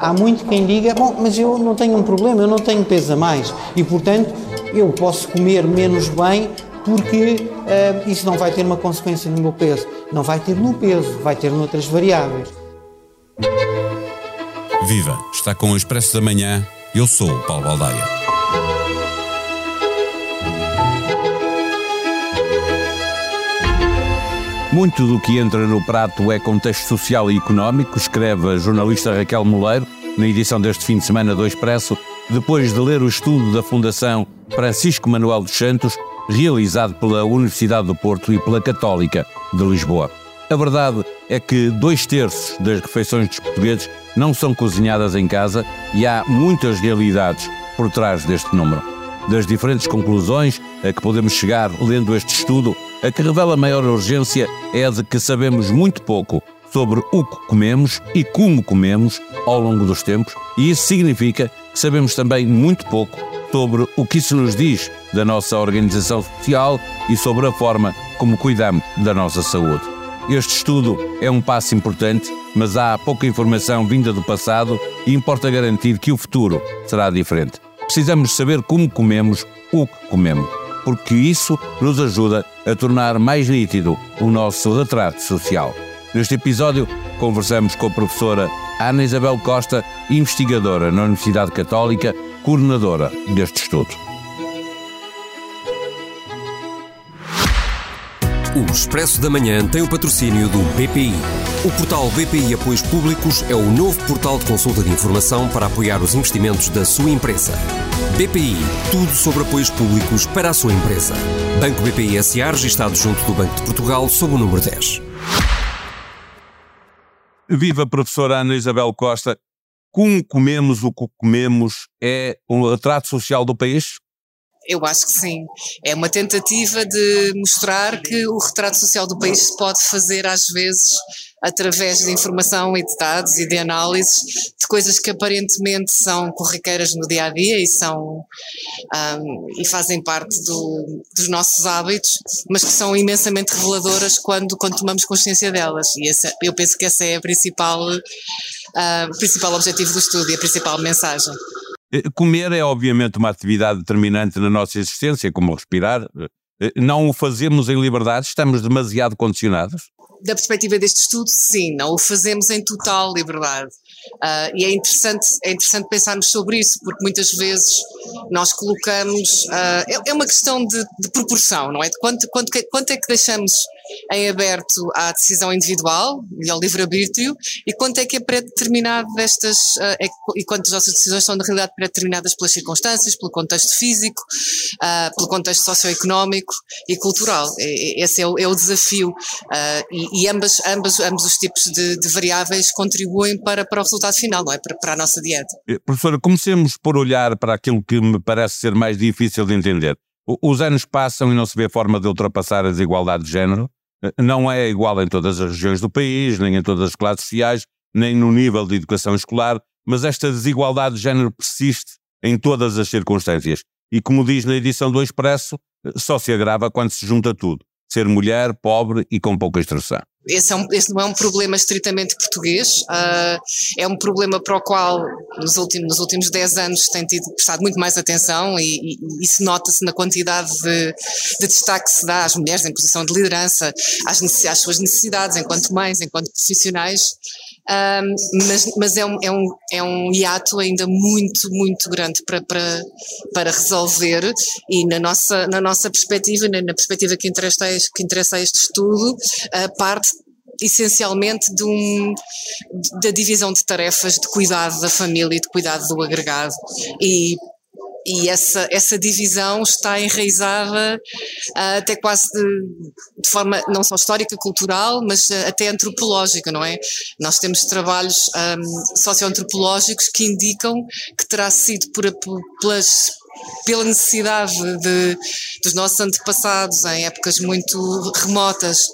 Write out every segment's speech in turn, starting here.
Há muito quem diga, bom, mas eu não tenho um problema, eu não tenho peso a mais e, portanto, eu posso comer menos bem porque uh, isso não vai ter uma consequência no meu peso. Não vai ter no peso, vai ter noutras variáveis. Viva! Está com o Expresso da Manhã. Eu sou o Paulo Baldaia. Muito do que entra no prato é contexto social e económico, escreve a jornalista Raquel Moleiro na edição deste fim de semana do Expresso, depois de ler o estudo da Fundação Francisco Manuel dos Santos, realizado pela Universidade do Porto e pela Católica de Lisboa. A verdade é que dois terços das refeições dos portugueses não são cozinhadas em casa e há muitas realidades por trás deste número. Das diferentes conclusões a que podemos chegar lendo este estudo, a que revela maior urgência é a de que sabemos muito pouco sobre o que comemos e como comemos ao longo dos tempos, e isso significa que sabemos também muito pouco sobre o que isso nos diz da nossa organização social e sobre a forma como cuidamos da nossa saúde. Este estudo é um passo importante, mas há pouca informação vinda do passado e importa garantir que o futuro será diferente. Precisamos saber como comemos o que comemos, porque isso nos ajuda a tornar mais nítido o nosso retrato social. Neste episódio, conversamos com a professora Ana Isabel Costa, investigadora na Universidade Católica coordenadora deste estudo. O Expresso da Manhã tem o patrocínio do BPI. O portal BPI Apoios Públicos é o novo portal de consulta de informação para apoiar os investimentos da sua empresa. BPI, tudo sobre apoios públicos para a sua empresa. Banco BPI SA, registado junto do Banco de Portugal, sob o número 10. Viva a professora Ana Isabel Costa como comemos o que comemos é um retrato social do país? Eu acho que sim. É uma tentativa de mostrar que o retrato social do país se pode fazer às vezes através de informação e de dados e de análises de coisas que aparentemente são corriqueiras no dia a dia e são um, e fazem parte do, dos nossos hábitos, mas que são imensamente reveladoras quando, quando tomamos consciência delas. E eu penso que essa é a principal uh, o principal objetivo do estudo e a principal mensagem. Eh, comer é obviamente uma atividade determinante na nossa existência, como respirar. Eh, não o fazemos em liberdade, estamos demasiado condicionados? Da perspectiva deste estudo, sim, não o fazemos em total liberdade. Uh, e é interessante, é interessante pensarmos sobre isso, porque muitas vezes nós colocamos. Uh, é, é, uma questão de, de, proporção, não é? De quanto, quanto, quanto é que deixamos em aberto à decisão individual e ao livre-arbítrio e quanto é que é pré-determinado destas, uh, é, e quantas nossas decisões são na realidade pré-determinadas pelas circunstâncias, pelo contexto físico, uh, pelo contexto socioeconómico e cultural. Esse é o, é o desafio uh, e, e ambas, ambas, ambos os tipos de, de, variáveis contribuem para, para o resultado final, não é? Para, para a nossa dieta. Eh, professora, comecemos por olhar para aquilo que me parece ser mais difícil de entender. Os anos passam e não se vê forma de ultrapassar a desigualdade de género não é igual em todas as regiões do país, nem em todas as classes sociais, nem no nível de educação escolar, mas esta desigualdade de género persiste em todas as circunstâncias. E como diz na edição do Expresso, só se agrava quando se junta tudo: ser mulher, pobre e com pouca instrução esse, é um, esse, não é um problema estritamente português, uh, é um problema para o qual nos últimos, nos últimos 10 anos tem tido prestado muito mais atenção e, e, isso nota-se na quantidade de, de, destaque que se dá às mulheres em posição de liderança, às, às suas necessidades enquanto mães, enquanto profissionais, um, mas, mas é, um, é, um, é um hiato ainda muito, muito grande para, para, para resolver. E na nossa, na nossa perspectiva, na, na perspectiva que interessa, a este, que interessa a este estudo, a parte essencialmente de um, da divisão de tarefas de cuidado da família e de cuidado do agregado. E e essa, essa divisão está enraizada uh, até quase de, de, forma não só histórica, cultural, mas uh, até antropológica, não é? Nós temos trabalhos um, socioantropológicos que indicam que terá sido por, por, pelas pela necessidade de, dos nossos antepassados em épocas muito remotas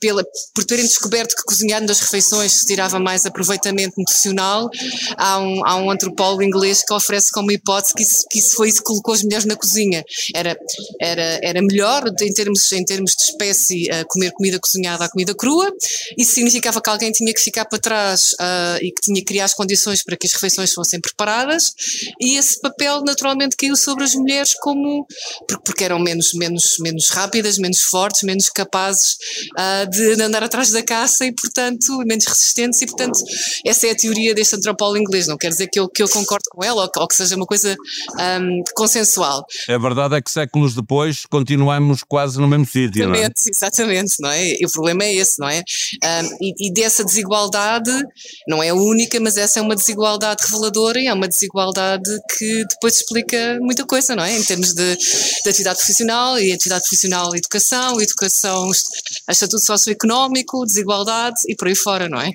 pela, por terem descoberto que cozinhar nas refeições se tirava mais aproveitamento nutricional, há um, há um antropólogo inglês que oferece como hipótese que isso, que isso foi isso que colocou as mulheres na cozinha. Era, era, era melhor, em termos, em termos de espécie, uh, comer comida cozinhada à comida crua, isso significava que alguém tinha que ficar para trás uh, e que tinha que criar as condições para que as refeições fossem preparadas, e esse papel naturalmente caiu sobre as mulheres como, porque eram menos, menos, menos rápidas, menos fortes, menos capazes uh, de andar atrás da caça e, portanto, menos resistentes, e, portanto, essa é a teoria deste antropólogo inglês. Não quer dizer que eu, que eu concordo com ela ou que, ou que seja uma coisa um, consensual. A verdade é que séculos depois continuamos quase no mesmo sítio. Exatamente, não é? exatamente, não é? E o problema é esse, não é? Um, e, e dessa desigualdade, não é a única, mas essa é uma desigualdade reveladora e é uma desigualdade que depois explica muita coisa, não é? Em termos de, de atividade profissional e atividade profissional, educação, educação, estatuto socioeconómico, desigualdade e por aí fora, não é?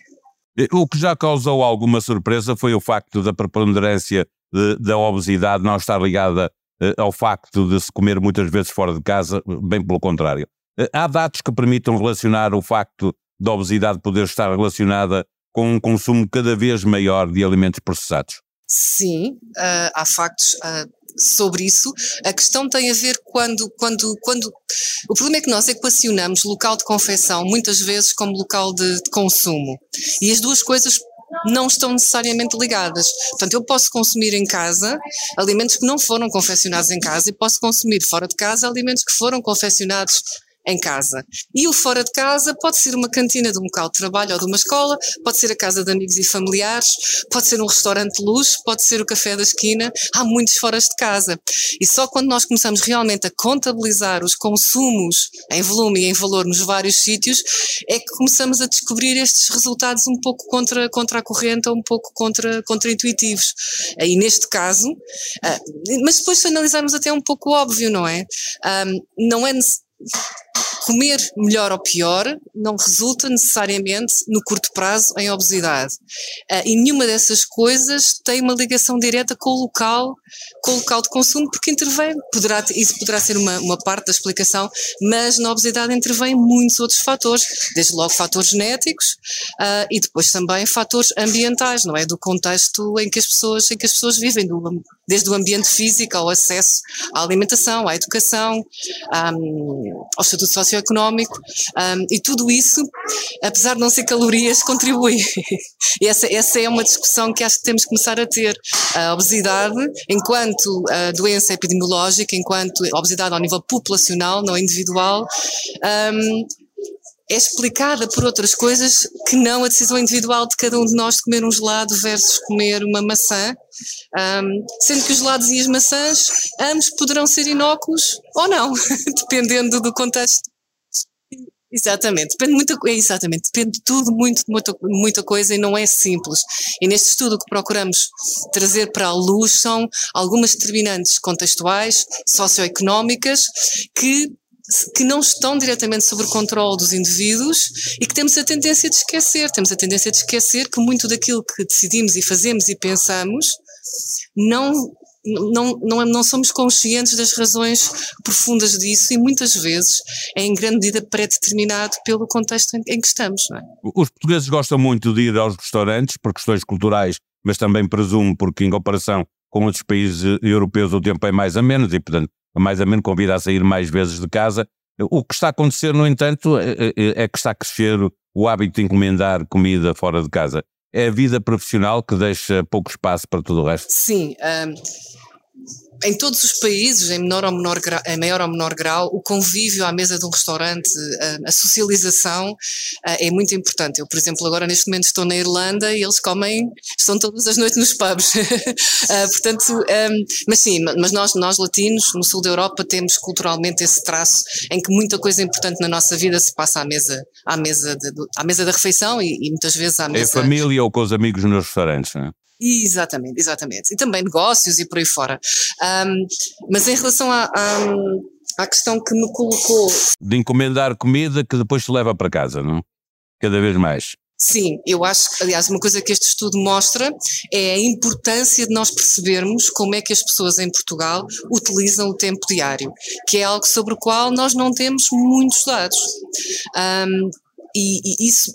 O que já causou alguma surpresa foi o facto da preponderância de, da obesidade não estar ligada eh, ao facto de se comer muitas vezes fora de casa, bem pelo contrário. Eh, há dados que permitam relacionar o facto da obesidade poder estar relacionada com um consumo cada vez maior de alimentos processados? Sim, uh, há factos uh, sobre isso. A questão tem a ver quando, quando, quando. O problema é que nós equacionamos local de confecção muitas vezes como local de, de consumo. E as duas coisas não estão necessariamente ligadas. Portanto, eu posso consumir em casa alimentos que não foram confeccionados em casa e posso consumir fora de casa alimentos que foram confeccionados em casa. E o fora de casa pode ser uma cantina de um local de trabalho ou de uma escola, pode ser a casa de amigos e familiares, pode ser um restaurante de luxo, pode ser o café da esquina. Há muitos fora de casa. E só quando nós começamos realmente a contabilizar os consumos em volume e em valor nos vários sítios, é que começamos a descobrir estes resultados um pouco contra, contra a corrente ou um pouco contra, contra-intuitivos. E neste caso, ah, mas depois se analisarmos até um pouco óbvio, não é? Ah, não é comer melhor ou pior não resulta necessariamente no curto prazo em obesidade. Uh, e nenhuma dessas coisas tem uma ligação direta com o local, com o local de consumo, porque intervém, poderá, isso poderá ser uma, uma parte da explicação, mas na obesidade intervêm muitos outros fatores, desde logo fatores genéticos uh, e depois também fatores ambientais, não é? Do contexto em que as pessoas, em que as pessoas vivem, do, desde o ambiente físico ao acesso à alimentação, à educação, um, ao estatuto socioeconómico um, e tudo isso, apesar de não ser calorias, contribui. e essa, essa é uma discussão que acho que temos que começar a ter. A obesidade, enquanto doença epidemiológica, enquanto obesidade ao nível populacional, não individual, um, é explicada por outras coisas que não a decisão individual de cada um de nós de comer um gelado versus comer uma maçã, um, sendo que os gelados e as maçãs ambos poderão ser inócuos ou não, dependendo do contexto. Exatamente, depende muito, exatamente, depende de tudo muito de muita, muita coisa e não é simples. E neste estudo que procuramos trazer para a luz são algumas determinantes contextuais, socioeconómicas, que que não estão diretamente sob o controle dos indivíduos e que temos a tendência de esquecer. Temos a tendência de esquecer que muito daquilo que decidimos e fazemos e pensamos não, não, não, não somos conscientes das razões profundas disso e muitas vezes é em grande medida pré-determinado pelo contexto em, em que estamos. É? Os portugueses gostam muito de ir aos restaurantes por questões culturais, mas também presumo porque em comparação com outros países europeus o tempo é mais a menos e portanto mais ou menos convida a sair mais vezes de casa. O que está a acontecer, no entanto, é, é, é que está a crescer o hábito de encomendar comida fora de casa. É a vida profissional que deixa pouco espaço para tudo o resto? Sim. Um em todos os países, em, menor ou menor grau, em maior ou menor grau, o convívio à mesa de um restaurante, a, a socialização é muito importante. Eu, por exemplo, agora neste momento estou na Irlanda e eles comem, estão todas as noites nos pubs. portanto, um, mas sim, mas nós, nós latinos, no sul da Europa, temos culturalmente esse traço em que muita coisa importante na nossa vida se passa à mesa, à mesa, de, à mesa da refeição e, e muitas vezes à mesa. É família ou com os amigos nos restaurantes, não é? Exatamente, exatamente. E também negócios e por aí fora. Um, mas em relação à, à, à, questão que me colocou. De encomendar comida que depois se leva para casa, não? Cada vez mais. Sim, eu acho que, aliás, uma coisa que este estudo mostra é a importância de nós percebermos como é que as pessoas em Portugal utilizam o tempo diário, que é algo sobre o qual nós não temos muitos dados. Um, e, e isso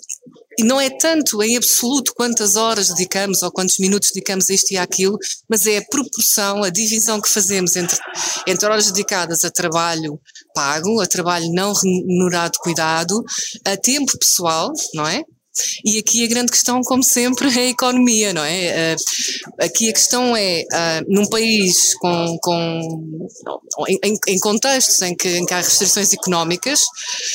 e não é tanto em absoluto quantas horas dedicamos ou quantos minutos dedicamos a isto e àquilo, mas é a proporção, a divisão que fazemos entre, entre horas dedicadas a trabalho pago, a trabalho não remunerado cuidado, a tempo pessoal, não é? E aqui a grande questão, como sempre, é a economia, não é? Uh, aqui a questão é, uh, num país com, com em, em, contextos em que, em que, há restrições económicas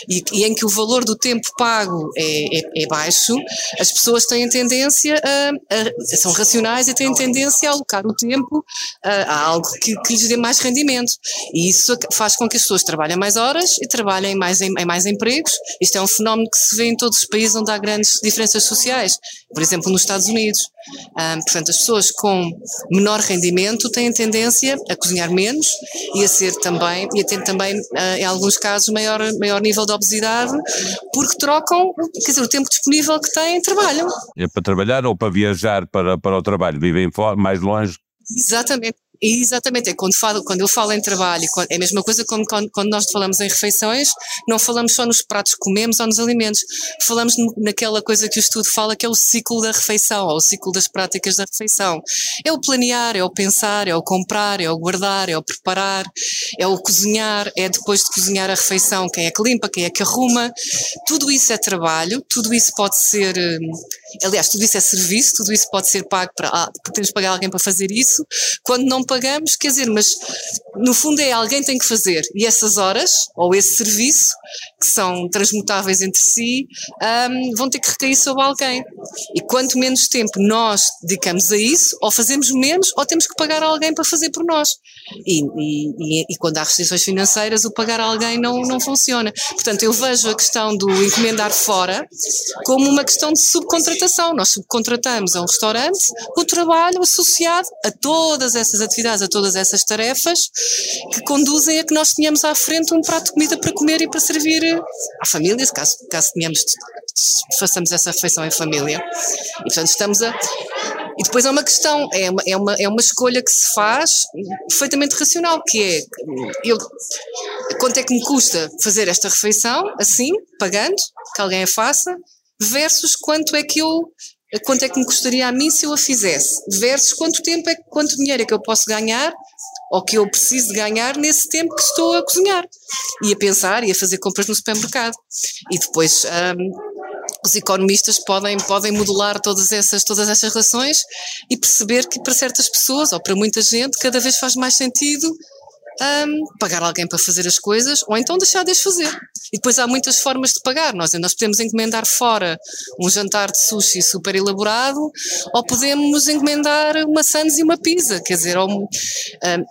e, e, em que o valor do tempo pago é, é, é baixo, as pessoas têm tendência a, a, são racionais e têm tendência a alocar o tempo a, a algo que, que, lhes dê mais rendimento. E isso faz com que as pessoas trabalhem mais horas e trabalhem mais em, em mais empregos. Isto é um fenómeno que se vê em todos os países onde há grandes diferenças sociais, por exemplo, nos Estados Unidos. Um, portanto, as pessoas com menor rendimento têm tendência a cozinhar menos e a ser também, e a ter também, uh, em alguns casos, maior, maior nível de obesidade, porque trocam, quer dizer, o tempo disponível que têm, trabalham. É para trabalhar ou para viajar para, para o trabalho? Vivem mais longe? Exatamente. Exatamente, é quando, falo, quando eu falo em trabalho, é a mesma coisa como quando, nós falamos em refeições, não falamos só nos pratos que comemos ou nos alimentos, falamos naquela coisa que o estudo fala que é o ciclo da refeição, ou o ciclo das práticas da refeição. É o planear, é o pensar, é o comprar, é o guardar, é o preparar, é o cozinhar, é depois de cozinhar a refeição, quem é que limpa, quem é que arruma. Tudo isso é trabalho, tudo isso pode ser, hum, aliás, tudo isso é serviço, tudo isso pode ser pago para, ah, que pagar alguém para fazer isso. Quando não pagamos, quer dizer, mas no fundo é alguém tem que fazer. E essas horas, ou esse serviço, que são transmutáveis entre si, um, vão ter que recair sobre alguém. E quanto menos tempo nós dedicamos a isso, ou fazemos menos, ou temos que pagar alguém para fazer por nós. E, e, e, quando há restrições financeiras, o pagar alguém não, não funciona. Portanto, eu vejo a questão do encomendar fora como uma questão de subcontratação. Nós subcontratamos a um restaurante o trabalho associado a todas essas atividades, a todas essas tarefas que conduzem a que nós tenhamos à frente um prato de comida para comer e para servir à família, caso, caso tenhamos, façamos essa refeição em família. E portanto estamos a. E depois é uma questão, é uma, é uma, é uma escolha que se faz perfeitamente racional, que é eu, quanto é que me custa fazer esta refeição, assim, pagando, que alguém a faça, versus quanto é que eu quanto é que me custaria a mim se eu a fizesse, versus quanto tempo é quanto dinheiro é que eu posso ganhar ou que eu preciso ganhar nesse tempo que estou a cozinhar e a pensar e a fazer compras no supermercado. E depois um, os economistas podem, podem modular todas essas, todas essas relações e perceber que para certas pessoas ou para muita gente cada vez faz mais sentido um, pagar alguém para fazer as coisas ou então deixar de fazer. E depois há muitas formas de pagar. Nós, nós podemos encomendar fora um jantar de sushi super elaborado ou podemos encomendar uma sandes e uma pizza. Quer dizer, ou, um,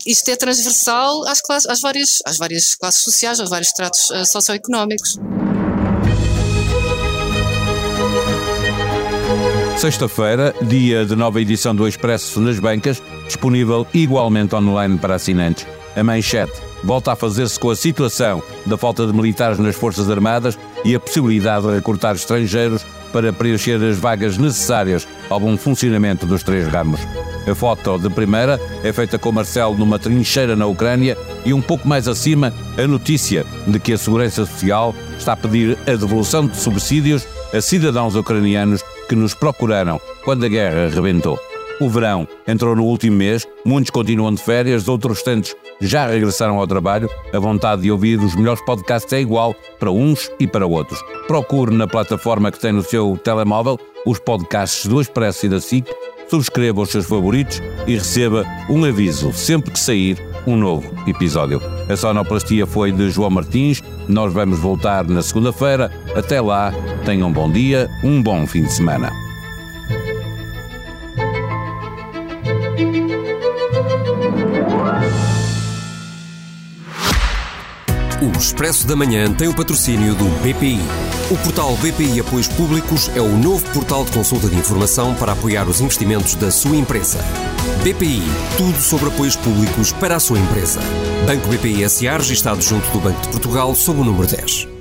isto é transversal às, classes, às, várias, às várias classes sociais, aos vários tratos uh, socioeconómicos. Sexta-feira, dia de nova edição do Expresso nas bancas, disponível igualmente online para assinantes. A manchete volta a fazer-se com a situação da falta de militares nas Forças Armadas e a possibilidade de recrutar estrangeiros para preencher as vagas necessárias ao bom funcionamento dos três ramos. A foto de primeira é feita com Marcelo numa trincheira na Ucrânia e um pouco mais acima a notícia de que a Segurança Social está a pedir a devolução de subsídios a cidadãos ucranianos que nos procuraram quando a guerra rebentou. O verão entrou no último mês, muitos continuam de férias, outros tantos já regressaram ao trabalho. A vontade de ouvir os melhores podcasts é igual para uns e para outros. Procure na plataforma que tem no seu telemóvel os podcasts do Expresso e da SIC, subscreva os seus favoritos e receba um aviso sempre que sair um novo episódio. A sonoplastia foi de João Martins. Nós vamos voltar na segunda-feira. Até lá, tenham um bom dia, um bom fim de semana. O Expresso da Manhã tem o patrocínio do BPI. O portal BPI Apoios Públicos é o novo portal de consulta de informação para apoiar os investimentos da sua empresa. BPI, tudo sobre apoios públicos para a sua empresa. Banco BPI SA, registado junto do Banco de Portugal, sob o número 10.